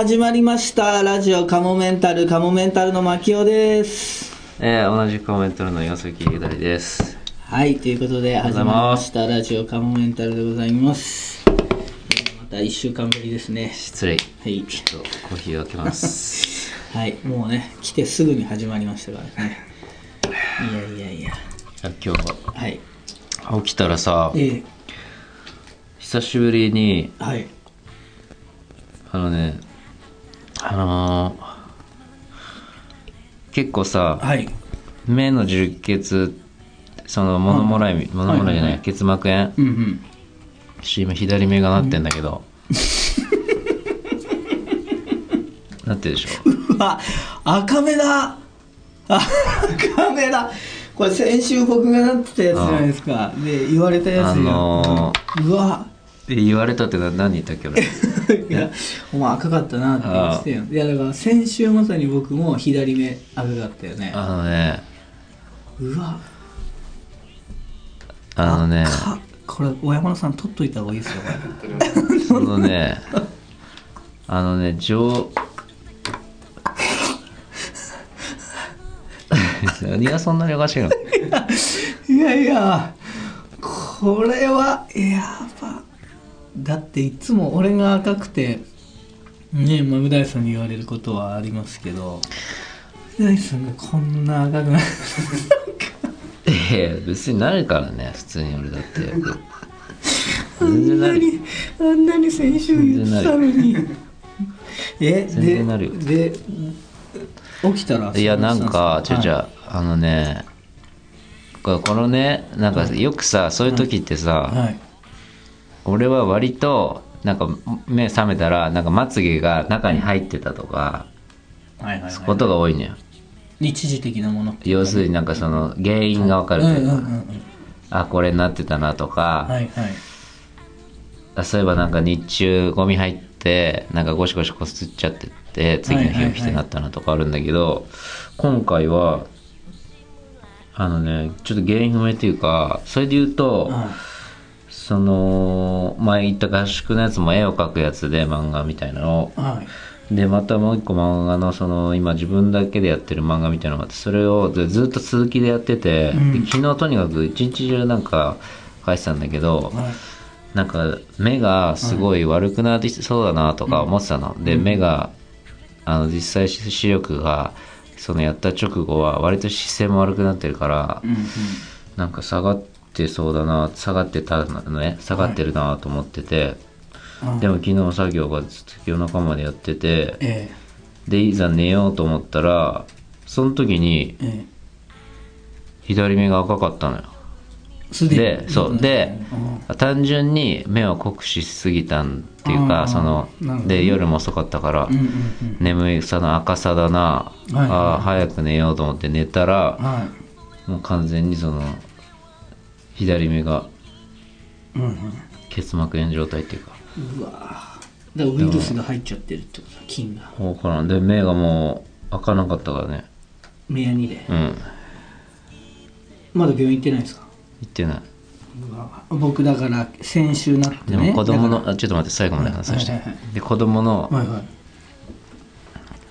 始まりました。ラジオカモメンタルカモメンタルの牧雄です。えー、同じくコメントの岩崎ゆだりです。はいということで始まりざいました。ラジオカモメンタルでございます。えーまた1週間ぶりですね。失礼。はい。ちょっとコーヒーを開けます。はいもうね来てすぐに始まりましたからね。いやいやいや。あ今日は。い。は起きたらさ、え久しぶりに、ー、はい。あのね、あのー、結構さ、はい。目の充血、その物もらい、物もらいじゃない、はいはいはい。結膜炎、うんうん。今左目がなってんだけど、なってるでしょ？うわ赤目だ。赤目だ。これ先週僕がなってたやつじゃないですか。で言われたやつあのうわ。で言われたってな何言ったっけ俺？いやお前赤かったなって言ってたよ。いやだから先週まさに僕も左目赤かったよね。あのね、うわ。あのね、かこれ小山田さん取っといた方がいいですよこれ。そのね、あのね、上、何がそんなにおかしいの？いやいやこれはやばだっていつも俺が赤くてねまあう大さんに言われることはありますけどう大さんがこんな赤くない いや別になるからね、普通に俺だって。あ。んなにあんなに先週言ってたのに。え全然なるよ。でで起きたらいや、なんか、じゃはいじゃあ、あのね、ここのね、なんかよくさ、そういう時ってさ、はい俺は割と、なんか目覚めたら、なんかまつげが中に入ってたとか、はいはいはい。ことが多いのよ。一時的なもの要するになんかその原因がわかるというか、うんうんうんうん。あこれになってたなとか、はいはい。あそういえばなんか日中ゴミ入ってなんかゴシゴシこすっちゃってって次の日起きてなったなとかあるんだけど、今回はあのねちょっと原因不明っていうかそれで言うと、はその前言った合宿のやつも絵を描くやつで漫画みたいなのいはい。でまたもう一個漫画のその今自分だけでやってる漫画みたいなのがあってそれをずずっと続きでやってて、うん。で昨日とにかく一日中なんか描いてたんだけど、はい。なんか目がすごい悪くなってそうだなとか思ってたの、で目があの実際視力がそのやった直後は割と姿勢も悪くなってるから、うんうん。なんか下がってそうだな下がってたのね下がってるなと思ってて、あでも昨日作業がずっと夜中までやっててえでいざ寝ようと思ったらその時にええ。左目が赤かったのよ。でそう。でうん。単純に目を酷使しすぎたんっていうかそので夜も遅かったからうんうん眠さの赤さだな、はいはいあー早く寝ようと思って寝たらうんはい。もう完全にその左目がうんうん。結膜炎状態っていうか。うわだからウイルスが入っちゃってるってことだ菌が。分からん。で目がもう開かなかったからね。目やにで。うん。まだ病院行ってないですか？言ってない。うわ僕だから先週なってね。でも子供のあちょっと待って最後まで話させて、はいはいはで子供のらはいはい。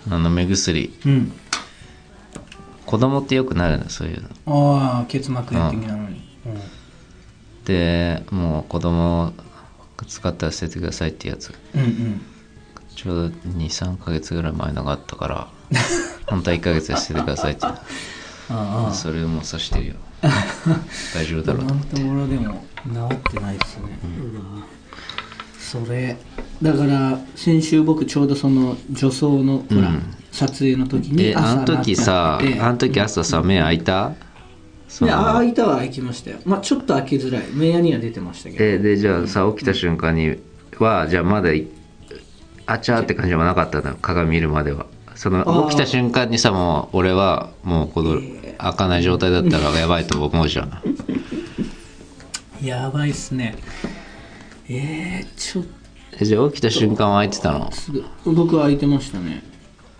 あの目薬。うん。子供ってよくなるのそういうの。ああ結膜炎的なのにでもう子供使ったら捨ててくださいってやつ。うんうん。ちょうど23ヶ月ぐらい前のがあったから 本当は1ヶ月で捨ててくださいって。ああ。それをもうさしてるよ。大丈夫だろう今のところでも治ってないですね、うわ。それ。だから先週僕ちょうどその女装のほら、うん。撮影の時にえあの時さあの時朝さ目開いた？そいやの開いたは開きましたよ。まあちょっと開けづらい。目やには出てましたけど。えでじゃあさ起きた瞬間にはじゃあまだいあちゃーって感じはなかったの？鏡見るまでは。その起きた瞬間にさもう俺はもうこの開かない状態だったらやばいと思うじゃん。やばいっすね。えー、ちょっえじゃあ起きた瞬間は開いてたの？とすぐ僕は開いてましたね。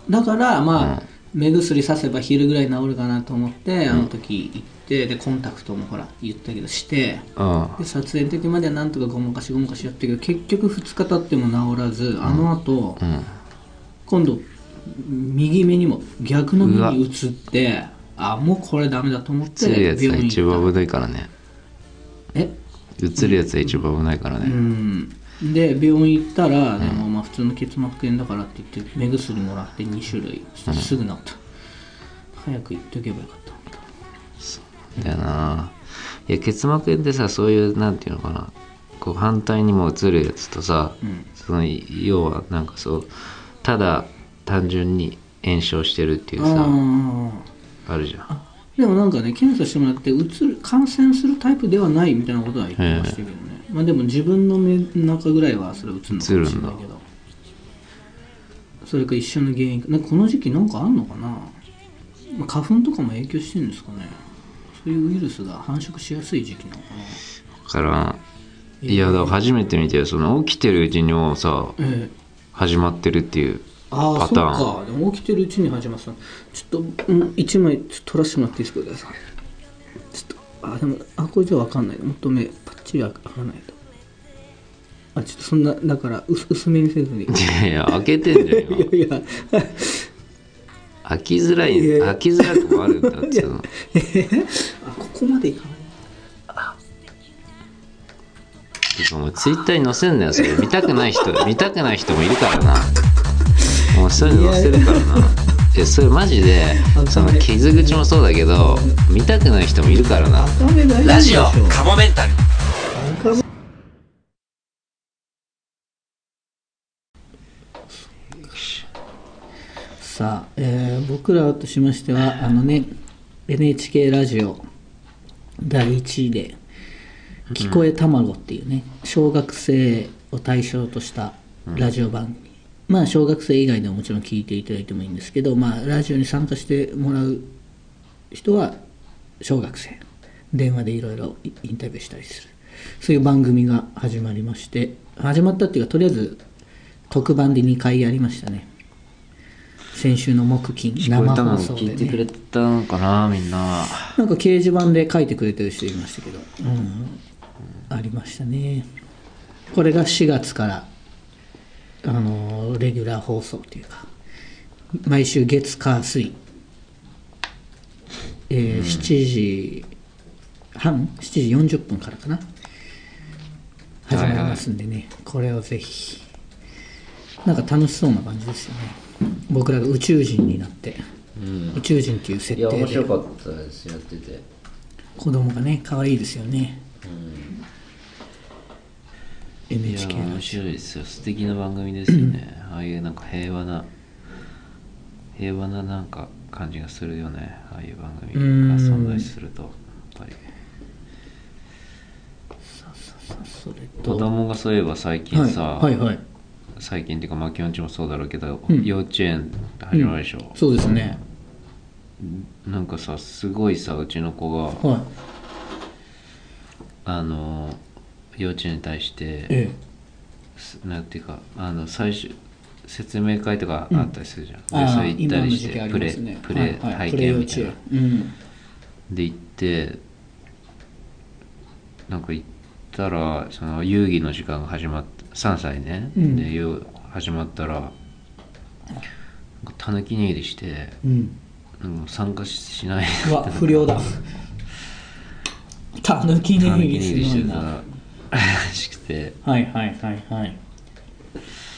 だからまあ、目薬させば昼ぐらい治るかなと思ってあの時行ってでコンタクトもほら言ったけどしてうんで撮影の時まではなんとかごまかしごまかしやったけど結局2日経っても治らずあの後、うん。今度右目にも逆の目に移ってあもうこれダメだと思って映るやつが一番危ないからね。え？映るやつが一番危ないからうね、ん。で病院行ったら、でもまあ普通の結膜炎だからって言って目薬もらって2種類そしたらすぐ治った、早く行っとけばよかっただよな。いや結膜炎ってさそういうなんていうのかな。こう反対にも映るやつとさ、ん。その要はなんかそうただ単純に炎症してるっていうさああるじゃん。あでもなんかね検査してもらってうつる感染するタイプではないみたいなことは言ってましたけどね、まあでも自分の目の中ぐらいはそれうつるのかもしれないけどそれか一緒の原因か。この時期なんかあんのかな、まあ、花粉とかも影響してるんですかね。そういうウイルスが繁殖しやすい時期なのかな。だからいやだから初めて見てその起きてるうちにもうさええ。始まってるっていうああパターン。そうか。でも起きてるうちに始まった。ちょっと、うん、一枚ちょっと取らせてもらっていいですかさちょっとあでもあこれじゃ分かんない。もっと目パッチリ開かないとあちょっとそんなだから薄薄めにせずに。い いやいや開けてんじゃん今。やいや。開きづらいいやいや。開きづらくもあるんだっての。あここまでいかない。もうツイッターに載せんなよそれ。見たくない人 見たくない人もいるからな。もうそういうの載せるからな。いやそれマジでその傷口もそうだけど見たくない人もいるからな。ラジオカモメンタル赤目さあ、えー僕らとしましてはあのね NHK ラジオ第1位で「聞こえたまご」っていうね小学生を対象としたラジオ番組、まあ小学生以外でももちろん聞いていただいてもいいんですけど、まあ、ラジオに参加してもらう人は小学生。電話でいろいろインタビューしたりする。そういう番組が始まりまして始まったっていうかとりあえず特番で2回やりましたね先週の木金生放送で、聞いてくれね、たのかなみんな。なんか掲示板で書いてくれてる人いましたけど、うん、ありましたね。これが4月からあのレギュラー放送というか毎週月火水、えー7時半？7時40分からかな。始まりますんでね、これをぜひ。なんか楽しそうな感じですよね僕らが宇宙人になって、宇宙人っていう設定でかったですやってて。子供がね可愛いですよね、いや NHK の面白いですよ。素敵な番組ですよね。ああいうなんか平和な平和ななんか感じがするよね。ああいう番組が存在するとやっぱり。子供がそういえば最近さ、はい、はいはい最近っていうかマキオンちもそうだろうけど、うん。幼稚園始まるでしょ、そうですね。なんかさすごいさうちの子がはい。あの幼稚園に対してえすなんていうかあの最初説明会とかあったりするじゃん、えああでそれ行ったりし今の時期あてプレりますね。プレはいはい。体験みたいな、うん。で行ってなんか行ったらその遊戯の時間が始まって3歳ね、うん。で遊始まったらたぬき握りしてうん。参加ししない。うわ不良だ。たぬきたぬき握りしてたらしくて。はいはいはいはい。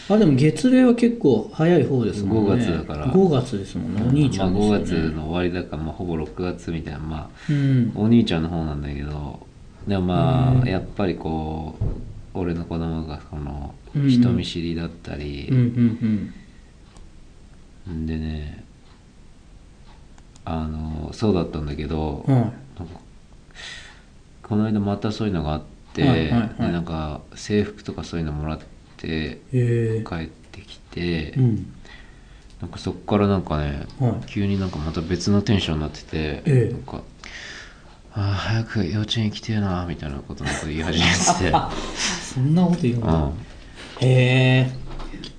あでも月齢は結構早い方ですもんね。5月だから。5月ですもんね。お兄ちゃんですまあ、よね、5月の終わりだから、まあ、ほぼ6月みたいな。まあうん。お兄ちゃんの方なんだけどでもまうん。あやっぱりこう俺の子供がこのうん。人見知りだったり、うんうんん。でねあのそうだったんだけど、うんこの間またそういうのがあって、はいはいはい。でなんか制服とかそういうのもらって帰ってきて、うん。なんかそっからなんかね、はい。急になんかまた別のテンションになってて、ええ。なんか「あー早く幼稚園行きてえな」みたいなことなんか言い始めて。て そんなこと言うんだ、うん。へえ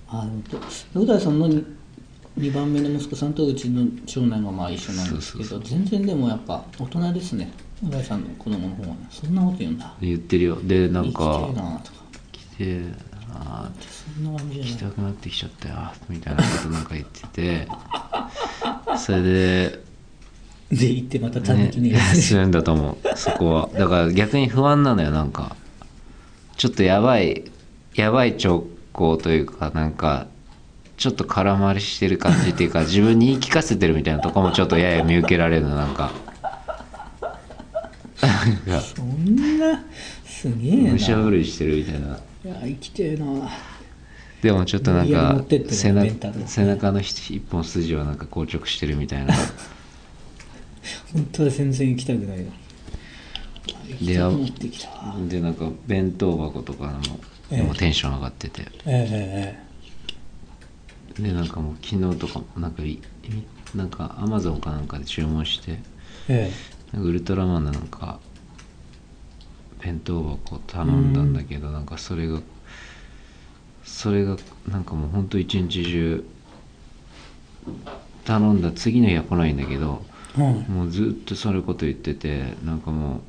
あでもう大さんの2番目の息子さんとうちの長男がまあ一緒なんですけど全然でもやっぱ大人ですね。う大さんの子供の方は。ねそんなこと言うんだ。言ってるよ。でなんかてえな。とか来てあ行きたくなってきちゃったよみたいなことなんか言ってて。それでで行ってまたたねぬきにす。るんだと思う。そこは。だから逆に不安なのよなんか。ちょっとやばいやばい兆候というかなんかちょっと空回りしてる感じっていうか自分に言い聞かせてるみたいなとこもちょっとやや見受けられるのなんか。そんなすげえな。武者震いしてるみたいな。いや生きてえな。でもちょっとなんか背中の一本筋はなんか硬直してるみたいな本当は全然行きたくないな。行きでたくなってきた。わでなんか弁当箱とかのええ。でもテンション上がってて。ええでなんかもう昨日とかもなんかいなんかアマゾンかなんかで注文してええ。えなんかウルトラマンのなんか弁当箱頼んだんだけどなんかそれがそれがなんかもうほんと一日中頼んだ次の日は来ないんだけどもうずっとそれこと言っててなんかも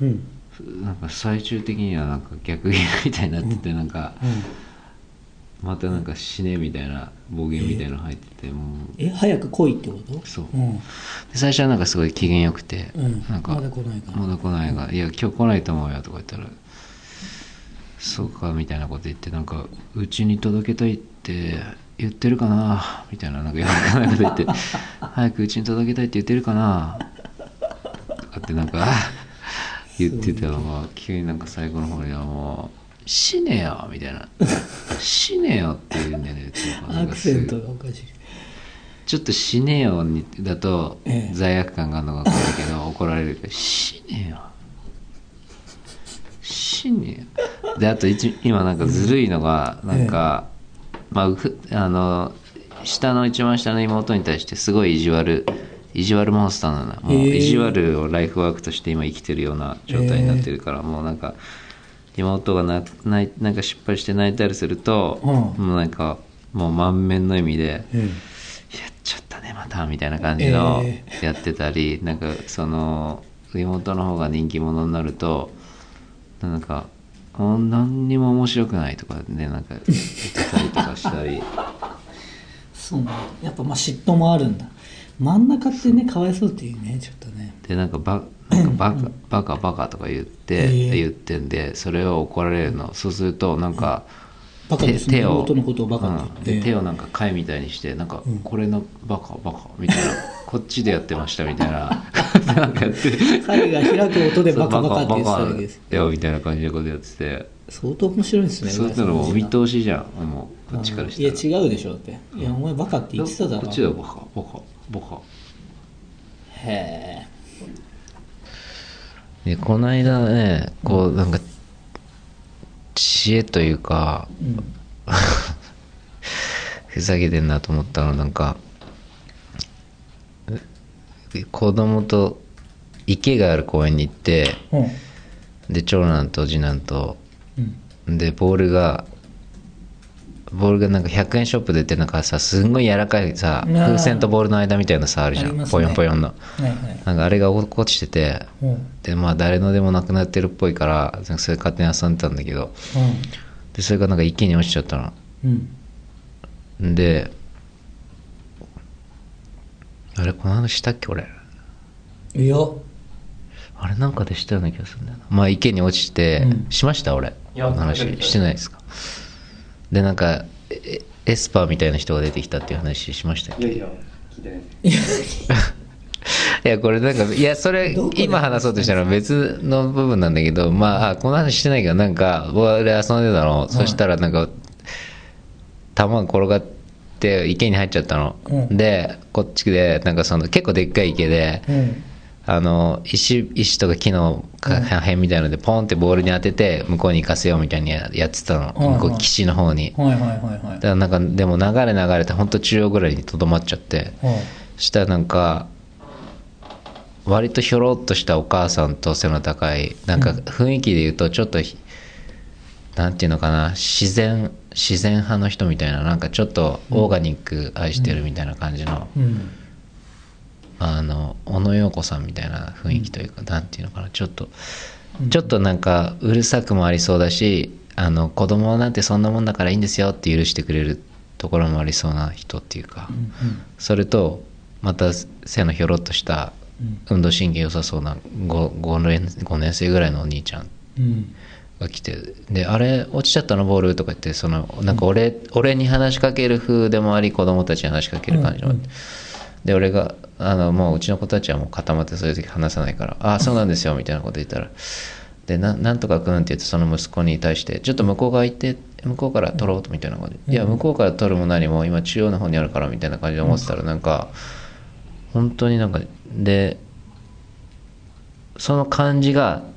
うん。うなんか最終的にはなんか逆ギレみたいになっててなんかまたなんか死ねみたいな暴言みたいなの入っててもう。え早く来いってこと？そう。うん。で最初はなんかすごい機嫌よくて、うん。なんかまだ来ないかまだ来ないが「いや今日来ないと思うよ」とか言ったら「そうか」みたいなこと言ってなんか「うちに届けたいって言ってるかな」みたいななんかよくわかんないこと言って 「早くうちに届けたいって言ってるかな」とかってなんか 言ってたのが急になんか最後の方にはもう「死ねよ」みたいな「死ねよ」って言うんだよね。アクセントがおかしいちょっと死ねよにだとええ。罪悪感があるのが分かるけど怒られるけど死ねよ死ねよであと一今なんかずるいのがなんか、まあふあの下の一番下の妹に対してすごい意地悪意地悪モンスターなのもう意地悪をライフワークとして今生きてるような状態になってるから、もうなんか妹がな泣いなんか失敗して泣いたりすると、うん。もうなんかもう満面の意味でえやっちゃったねまたみたいな感じのえやってたり、なんかその妹の方が人気者になるとなんか「あ何にも面白くない」とかねなんか言ってたりとかしたり。そうなやっぱまあ嫉妬もあるんだ。真ん中ってねかわいそうっていうねちょっとね。でなんかバなんかバカバカバカとか言って、ええ。言ってんでそれを怒られるの。そうするとなんか、バカですね。手を妹のことをバカってうん言って、で手をなんか貝みたいにしてなんか、これのバカバカみたいな。こっちでやってましたみたいななんかやって。彼が開く音でバカバカって言ってたわけです。よみたいな感じのことやってて相当面白いですねそういうのもお見通しじゃん。もうこっちからいや違うでしょ。って。いやお前バカって言ってただろこっちだよバカバカバカ。へえでこの間ねこうなんか知恵というかうん。ふざけてんなと思ったのなんかう子供と池がある公園に行ってうん。で長男と次男とうん。でボールがボールがなんか100円ショップで売ってるのからさすんごい柔らかいさうん風船とボールの間みたいなさあるじゃん、ありますね。ポヨンポヨンの。はいはい。なんかあれが落っこちててうん。うんでまあ誰のでもなくなってるっぽいからそれ勝手に遊んでたんだけど。でそれがなんか池に落ちちゃったの。うん。であれこの話したっけ俺。いや。あれなんかでしたような気がするんだよな。まあ池に落ちて、うん。しました俺。いやこの話。してないですか。でなんかえエスパーみたいな人が出てきたっていう話しましたっけ？いやいや聞いてない。いやこれなんかいやそれ今話そうとしたのは別の部分なんだけどまああこの話してないけどなんか俺遊んでたの、そしたらなんか球が転がって池に入っちゃったの、うん。でこっちでなんかその結構でっかい池で、うん。あの石石とか木のか破片みたいのでポンってボールに当てて向こうに行かせようみたいにややってたの、うんうん向こう岸の方に、はいはいはいはい。だからなんかでも流れ流れて本当中央ぐらいにとどまっちゃって、うん。そしたらなんか割とひょろっとしたお母さんと背の高いなんか雰囲気で言うとちょっとひ、なんていうのかな自然自然派の人みたいななんかちょっとオーガニック愛してるみたいな感じの、うん。あの小野陽子さんみたいな雰囲気というか、なんていうのかなちょっと、うん。ちょっとなんかうるさくもありそうだしあの子供なんてそんなもんだからいいんですよって許してくれるところもありそうな人っていうか、それとまた背のひょろっとした運動神経良さそうな 5, 5, 年5年生ぐらいのお兄ちゃんうん。うんが来てであれ落ちちゃったのボールとか言ってそのなんか俺,、俺に話しかける風でもあり子供たちに話しかける感じもあって、で俺があのもううちの子たちはもう固まってそういう時話さないから「ああそうなんですよ」みたいなこと言ったら。でななんとかくんって言ってその息子に対して「ちょっと向こう側行って向こうから取ろうと」みたいな感じ。で「いや向こうから取るも何も今中央の方にあるから」みたいな感じで思ってたらなんか本当になんかでその感じがそ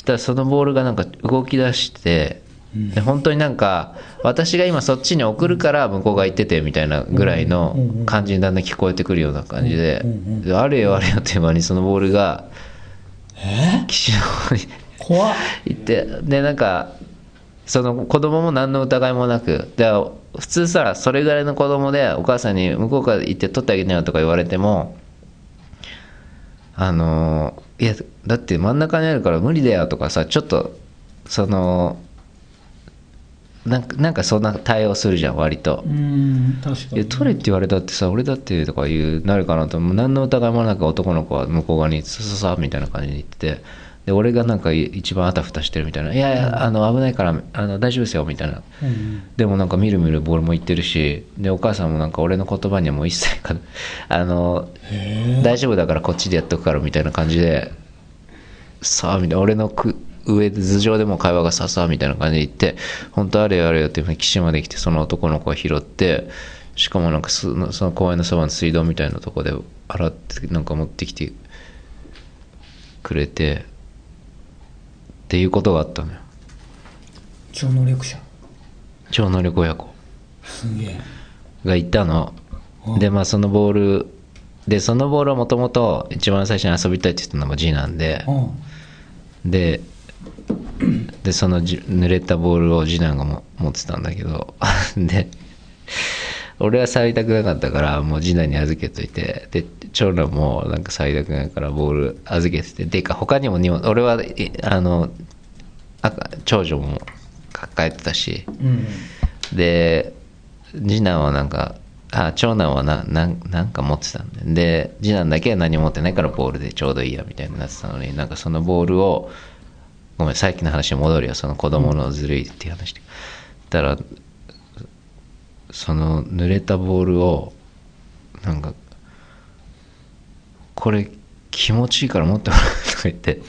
したらそのボールがなんか動き出して、で本当になんか私が今そっちに送るから向こうが行っててみたいなぐらいの感じにだんだん聞こえてくるような感じで、であれよあれよっていう間にそのボールがえ？岸の方に怖っ。行ってでなんかその子供も何の疑いもなくで普通さそれぐらいの子供でお母さんに向こうから行って取ってあげてよとか言われてもあのいやだって真ん中にあるから無理だよとかさちょっとそのなんかなんかそんな対応するじゃん割と。う。ん確かに。取れって言われたってさ俺だってとか言うなるかなと。何の疑いもなく男の子は向こう側にさささみたいな感じで言っててで俺がなんか一番あたふたしてるみたいな「いやいやあの危ないからあの大丈夫ですよ」みたいな。うん。でもなんかみるみるボールも言ってるしでお母さんもなんか俺の言葉にはもう一切か あの大丈夫だからこっちでやっとくからみたいな感じでさあみたいな。俺のく上で頭上でも会話がささあみたいな感じで言って本当あれよあれよっていうふうに岸まで来てその男の子を拾ってしかもなんかそのその公園のそばの水道みたいなとこで洗ってなんか持ってきてくれてっていうことがあったのよ。超能力者。超能力親子。すげえ。がいたの。でまあそのボールでそのボールはもともと一番最初に遊びたいって言ったのも G なんで。うん。ででそのじ濡れたボールを次男がも持ってたんだけど。で俺は触りたくなかったからもう次男に預けといてで長男もなんか触りたくないからボール預けててでか他にも荷物俺はいあの赤長女も抱えてたしうん。で次男はなんかあ長男はななんなんか持ってたんでで次男だけは何も持ってないからボールでちょうどいいやみたいになってたのになんかそのボールをごめんさっきの話に戻るよ。その子供のずるいっていう話。で、だからその濡れたボールをなんかこれ気持ちいいから持ってもらうとか言って。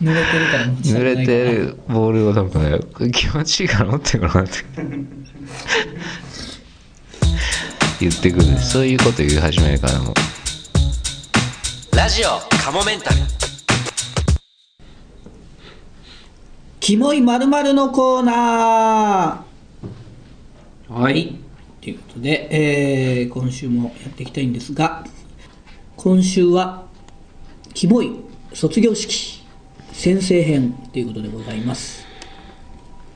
濡れてるから持ちたく濡れてるボールをなんか。ね気持ちいいから持ってごらって言ってくる。そういうこと言い始めるからもう。ラジオカモメンタル。キモいまるのコーナー。はい。ということで、えー今週もやっていきたいんですが今週はキモい卒業式。先生編ということでございます。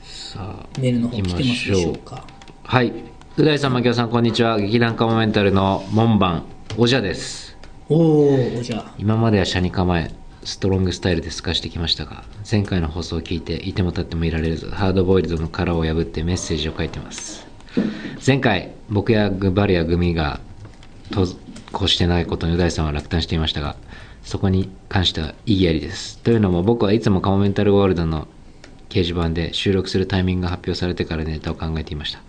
さあメールの方来てますでしょうか？はい。う大さん、牧雄さん、こんにちは。劇団カモメンタルの門番、おじゃです。おおじゃ。あ今までは車に構え、ストロングスタイルで透かしてきましたが、前回の放送を聞いて、いても立ってもいられず、ハードボイルドの殻を破ってメッセージを書いてます。前回、僕やグバリア組が投稿してないことにう大さんは落胆していましたが、そこに関しては意義ありです。というのも僕はいつもカモメンタルワールドの掲示板で収録するタイミングが発表されてからネタを考えていました。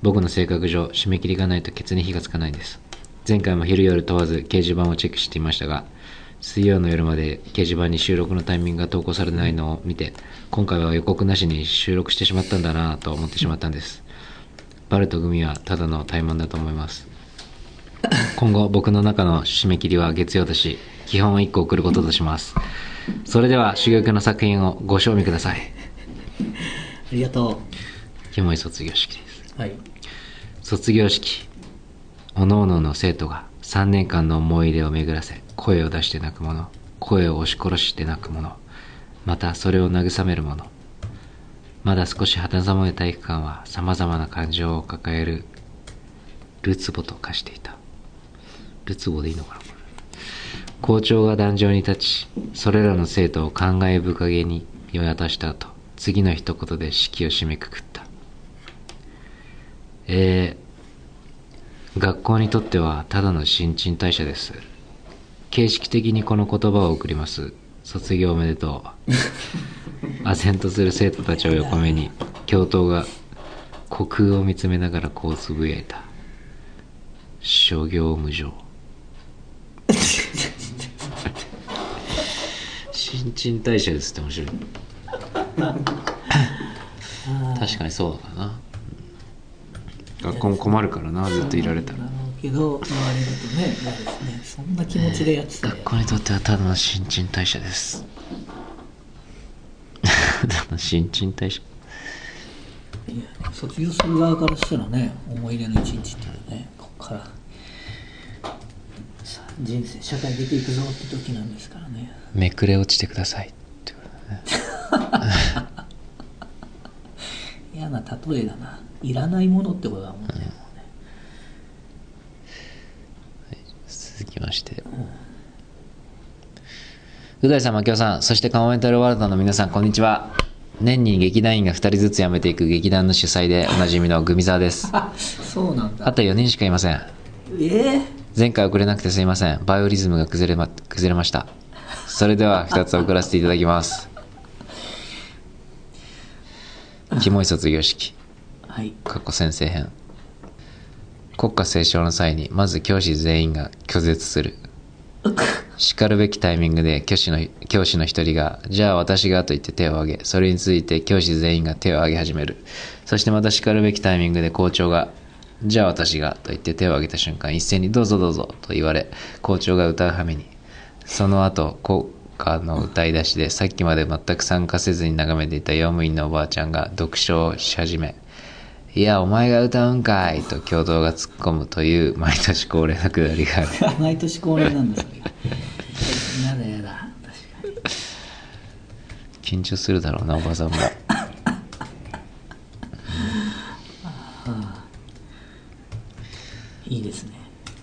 僕の性格上締め切りがないとケツに火がつかないんです前回も昼夜問わず掲示板をチェックしていましたが水曜の夜まで掲示板に収録のタイミングが投稿されないのを見て今回は予告なしに収録してしまったんだなぁと思ってしまったんです。バルト組はただの怠慢だと思います。今後僕の中の締め切りは月曜だし基本1個送ることとします。それでは珠玉の作品をご賞味ください。ありがとキモい卒業式です。うはい。卒業式おのおのの生徒が3年間の思い出を巡らせ声を出して泣く者声を押し殺して泣く者またそれを慰める者。まだ少し肌寒い体育館は様々な感情を抱えるるつぼと化していた。るつぼでいいのかな？校長が壇上に立ちそれらの生徒を感慨深げに見渡した後次の一言で式を締めくくった。えー、学校にとってはただの新陳代謝です。形式的にこの言葉を送ります。卒業おめでとう。唖然とする生徒たちを横目に教頭が虚空を見つめながらこうつぶやいた。諸行無常。新陳代謝ですって面白い。確かにそうだからな。学校も困るからなずっといられたらけど言われるとね嫌ですね。そんな気持ちでやってた。学校にとってはただの新陳代謝です。ただの新陳代謝。いや卒業する側からしたらね思い入れの一日っていうのはねここから。さあ人生社会出ていくぞって時なんですからね。めくれ落ちてくださいってことね。嫌な例えだな。いらないものってことだもんね、もうね続きましてう大さん、牧雄さん、そしてカモメンタルワールドの皆さん、こんにちは。年に劇団員が2人ずつ辞めていく劇団の主催でおなじみのグミザーです。あ そうなんだあと4人しかいません。え？え前回遅れなくてすいません。バイオリズムが崩れま、崩れました。それでは2つ送らせていただきます。キモい卒業式。はい過去先生編国歌斉唱の際にまず教師全員が拒絶する。しかるべきタイミングで教師の教師の一人が「じゃあ私が」と言って手を挙げそれについて教師全員が手を挙げ始める。そしてまたしかるべきタイミングで校長が「じゃあ私が」と言って手を挙げた瞬間一斉に「どうぞどうぞ」と言われ校長が歌うはめにその後校歌の歌い出しでさっきまで全く参加せずに眺めていた用務員のおばあちゃんが読書をし始めいや、お前が歌うんかいと教頭が突っ込むという毎年恒例のくだりがある。毎年恒例なんだそれがやだやだ確かに緊張するだろうな、おばさんも。いいですね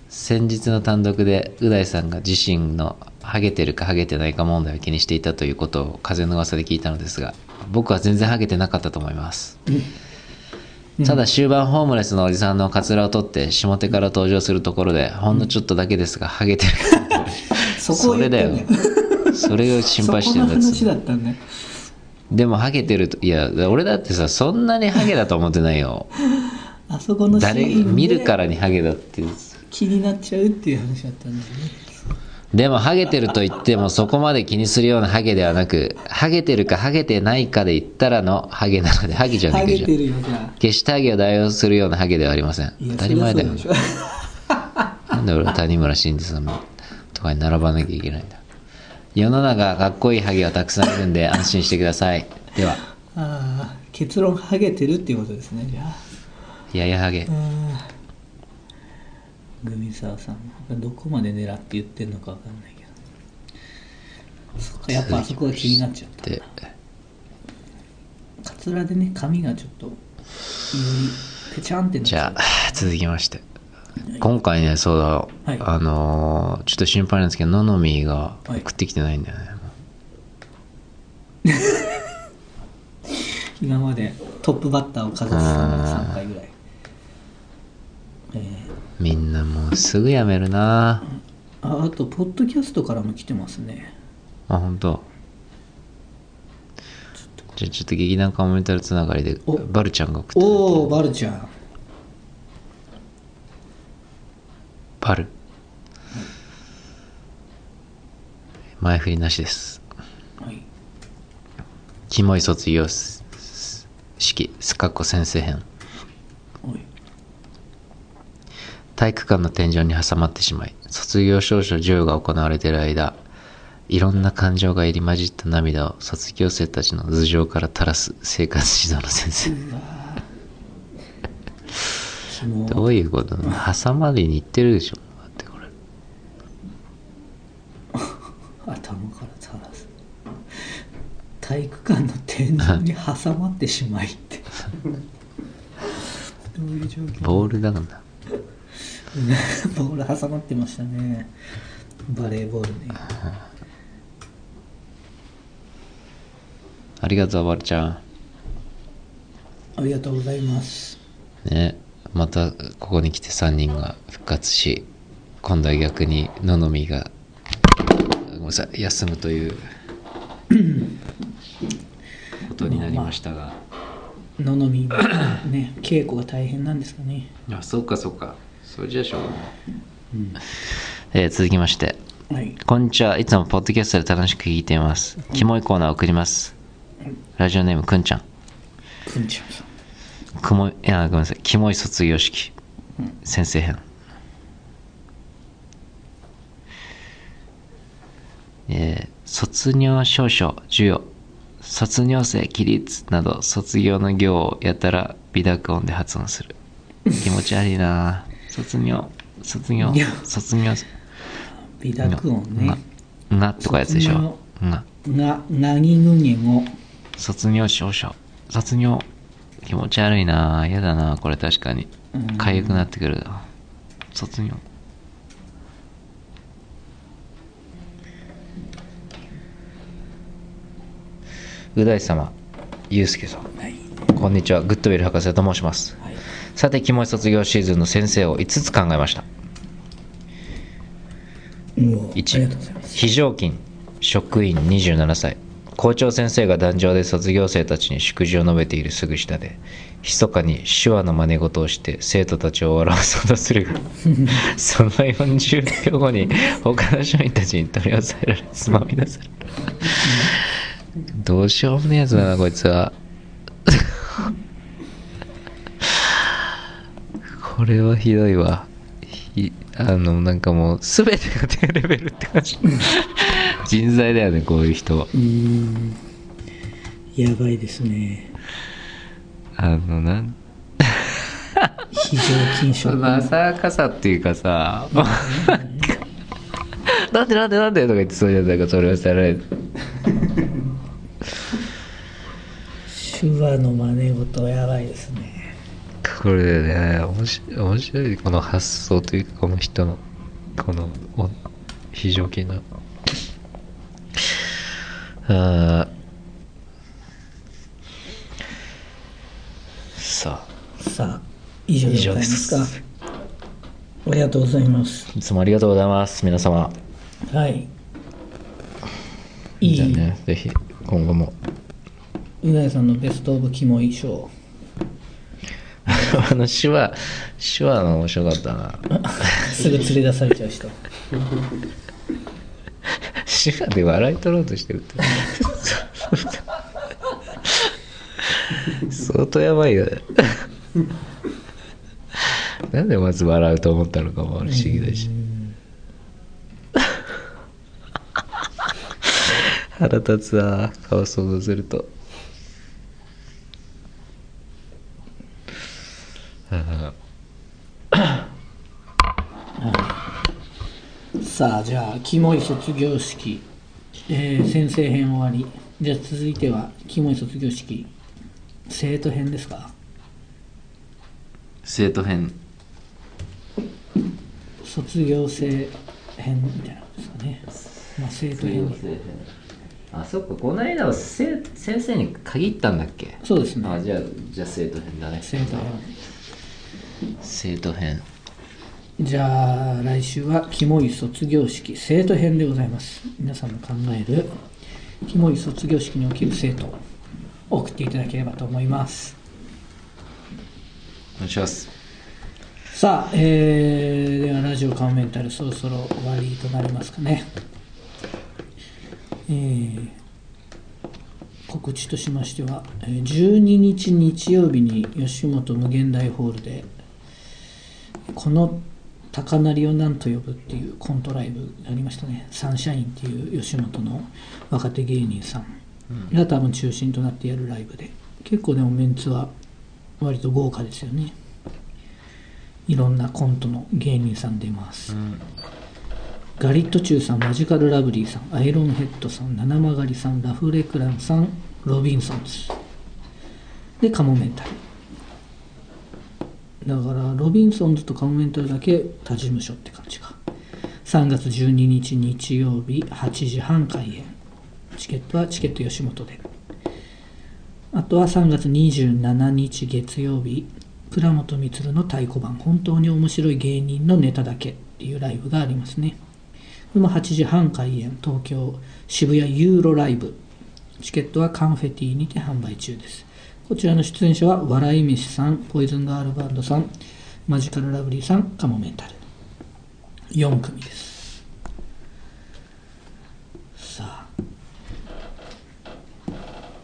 先日の単独で、う大さんが自身のハゲてるかハゲてないか問題を気にしていたということを風の噂で聞いたのですが、僕は全然ハゲてなかったと思います。ただ終盤ホームレスのおじさんのカツラを取って下手から登場するところでほんのちょっとだけですがハゲてる。そこを言ってんだよそれを心配してるんだそだったでもハゲてるといや俺だってさそんなにハゲだと思ってないよ。あそこの誰で見るからにハゲだって。気になっちゃうっていう話だったんですよねでもハゲてると言ってもそこまで気にするようなハゲではなくハゲてるかハゲてないかで言ったらのハゲなのでハゲじゃなハゲいじゃんて決してハゲを代用するようなハゲではありません。当たり前だよなんで俺は谷村新司さんとかに並ばなきゃいけないんだ。世の中かっこいいハゲはたくさんいるんで 安心してください。では。ああ結論ハゲてるっていうことですねじゃあ。ややハゲ。うんグミ沢さんがどこまで狙って言ってるのかわかんないけど。そっかやっぱあそこが気になっちゃったでカツラでね髪がちょっとよりペチャンってなっちゃう。じゃあ続きまして。今回ねそうだ、はい。あのーちょっと心配なんですけどののみーがはい。送ってきてないんだよね、今までトップバッターを飾ってたのが3回ぐらい。えみんなもうすぐやめるな。ー、ああとポッドキャストからも来てますね。あ本当。じゃあちょっと劇団カモメンタルつながりでお。バルちゃんが送っておおバルちゃん。バル。前振りなしです。はい。キモい卒業式スカッコ先生編おい体育館の天井に挟まってしまい卒業証書授与が行われている間いろんな感情が入り混じった涙を卒業生たちの頭上から垂らす生活指導の先生。どういうこと？挟まりに行ってるでしょ。だってこれ。頭から垂らす。体育館の天井に挟まってしまいって。どういう状況？ボールだからな ボール挟まってましたね。バレーボールね。ありがとうバルちゃん。ありがとうございます。ねまたここに来て3人が復活し今度は逆にののみがごめんなさい休むという ことになりましたが、ののみもね 稽古が大変なんですかね。あそうかそうかそれじゃあしょうがない、えー続きまして。はい。こんにちは。いつもポッドキャストで楽しく聞いています。キモいコーナーを送ります。ラジオネームくんちゃん。くんちゃんさん。くもいいやごめんなさい。キモい卒業式。先生編。えー卒業証書授与。卒業生起立など卒業の行をやたら微濁音で発音する。気持ち悪いな卒業卒業卒業。微濁音ね。ががとかやつでしょ。ががな。ぎぐげご。卒業証書。卒業気持ち悪いな。嫌だな。これ確かに。うん。かゆくなってくる。な卒業。う大師様ゆうすけさん。はい。こんにちは。グッドウィル博士と申します。はいさてキモい卒業シーズンの先生を5つ考えました。もうあり1がとうございます。非常勤職員27歳。校長先生が壇上で卒業生たちに祝辞を述べているすぐ下で密かに手話の真似事をして生徒たちを笑わそうとするが その40秒後に他の署員たちに取り押さえられつまみ出される。どうしようもねえやつだなこいつはこれはひどいわ。ひあのなんかもう全てが低レベルって感じ。人材だよねこういう人うーん。やばいですね。あのなん非常勤そ職。の浅はかさっていうかさなんでなんでなんでとか言ってそうじゃないかそれをされる。手話の真似事やばいですねこれね面白い面白いこの発想というかこの人のこのお非常勤な。あー。さあ。さあ以上でございますか。すありがとうございます。いつもありがとうございます。皆様。はい。いい、じゃあねぜひ今後も。うなやさんのベストオブキモい賞 あの手話手話の面白かったな。すぐ連れ出されちゃう人。手話で笑い取ろうとしてるって。相当やばいよね。なんでまず笑うと思ったのかも不思議だし。腹立つわ顔想像するとさあじゃあキモい卒業式、えー先生編終わり。じゃあ続いてはキモい卒業式。生徒編ですか？生徒編。卒業生編みたいなのですかね。まあ生徒編。にあそっか。この間はせ先生に限ったんだっけ？そうですね。あじゃあじゃあ生徒編だね。生徒編生徒編。じゃあ来週はキモい卒業式。生徒編でございます。皆さんの考えるキモい卒業式に起きる生徒を送っていただければと思います。お願いします。さあ、えーではラジオカモメンタルそろそろ終わりとなりますかね。えー告知としましてはえー12日日曜日に吉本無限大ホールでこの高鳴りを何と呼ぶっていうコントライブがありましたね。サンシャインっていう吉本の若手芸人さん。が多分中心となってやるライブで。結構でもメンツは割と豪華ですよね。いろんなコントの芸人さん出ます、ガリットチュウさんマジカルラブリーさんアイロンヘッドさん七曲りさんラフレクランさんロビンソンズ。でカモメンタルだからロビンソンズとカモメンタルだけ他事務所って感じか。3月12日日曜日8時半開演。チケットはチケット吉本で。あとは3月27日月曜日倉本充の太鼓判。本当に面白い芸人のネタだけっていうライブがありますね。でも8時半開演東京渋谷ユーロライブ。チケットはカンフェティにて販売中です。こちらの出演者は笑い飯さんポイズンガールバンドさんマジカルラブリーさんカモメンタル。4組です。さあ。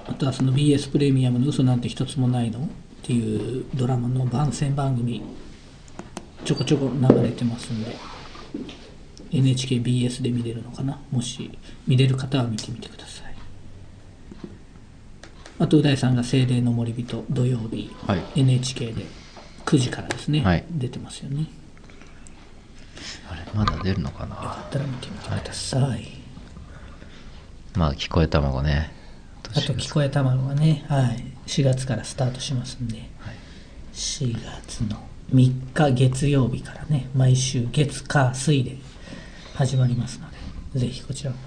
あとはその BS プレミアムの嘘なんて一つもないのっていうドラマの番宣番組ちょこちょこ流れてますんで NHKBS で見れるのかな？もし見れる方は見てみてください。あとう大さんが「精霊の森人」土曜日、はい。NHK で9時からですね、はい。出てますよね。あれまだ出るのかな？よかったら見てみてください、まあ聞こえ卵ね。あと聞こえ卵はね、はい、4月からスタートしますんで、4月の3日月曜日からね毎週月火水で始まりますのでぜひこちらも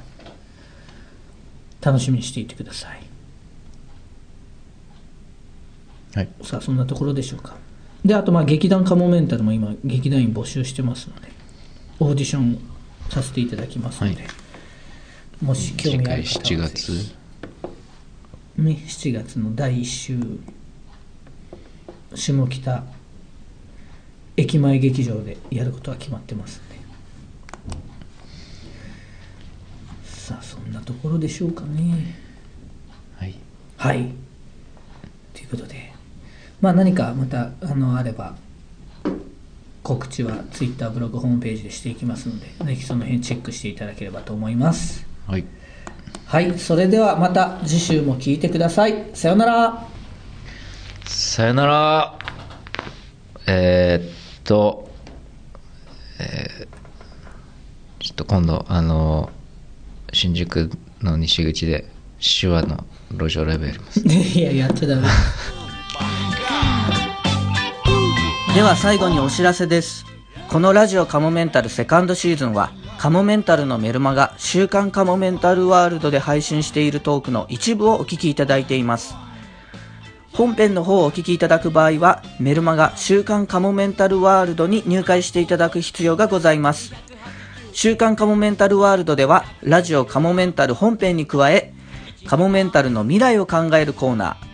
楽しみにしていてくださいはい。さあそんなところでしょうか。であとまあ劇団カモメンタルも今劇団員募集してますのでオーディションさせていただきますので、はい。もし興味ある方7はぜひ。月？ね、7月の第1週下北駅前劇場でやることは決まってますんで。さあそんなところでしょうかね。はい。はい。ということでまあ何かまたあのあれば告知は Twitter ブログホームページでしていきますのでぜひその辺チェックしていただければと思います。はい。はいそれではまた次週も聞いてください。さようなら。さよなら。えー、っとえーちょっと今度あの新宿の西口で手話の路上ライブやります。いややっちゃダメでは最後にお知らせです。このラジオカモメンタルセカンドシーズンはカモメンタルのメルマガ週刊カモメンタルワールドで配信しているトークの一部をお聞きいただいています。本編の方をお聞きいただく場合はメルマガ週刊カモメンタルワールドに入会していただく必要がございます。週刊カモメンタルワールドではラジオカモメンタル本編に加えカモメンタルの未来を考えるコーナー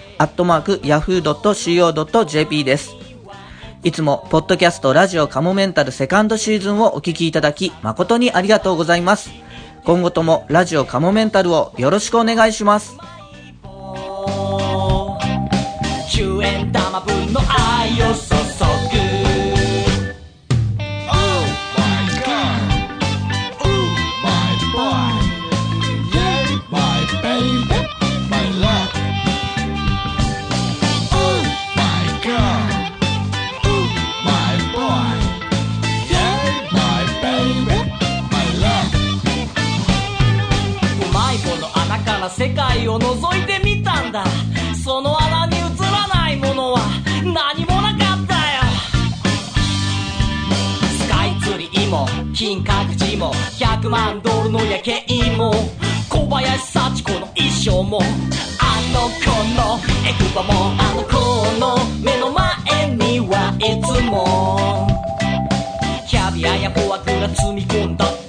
アットマーク yahoo.co.jp です。いつもポッドキャストラジオカモメンタルセカンドシーズンをお聞きいただき誠にありがとうございます。今後ともラジオカモメンタルをよろしくお願いします。10円玉分の愛を注ぐ。を覗いてみたんだ。その穴に映らないものは何もなかったよ。スカイツリーも金閣寺も100万ドルの夜景も小林幸子の衣装もあの子のエクバもあの子の目の前にはいつも。キャビアやフォアグラ積み込んだ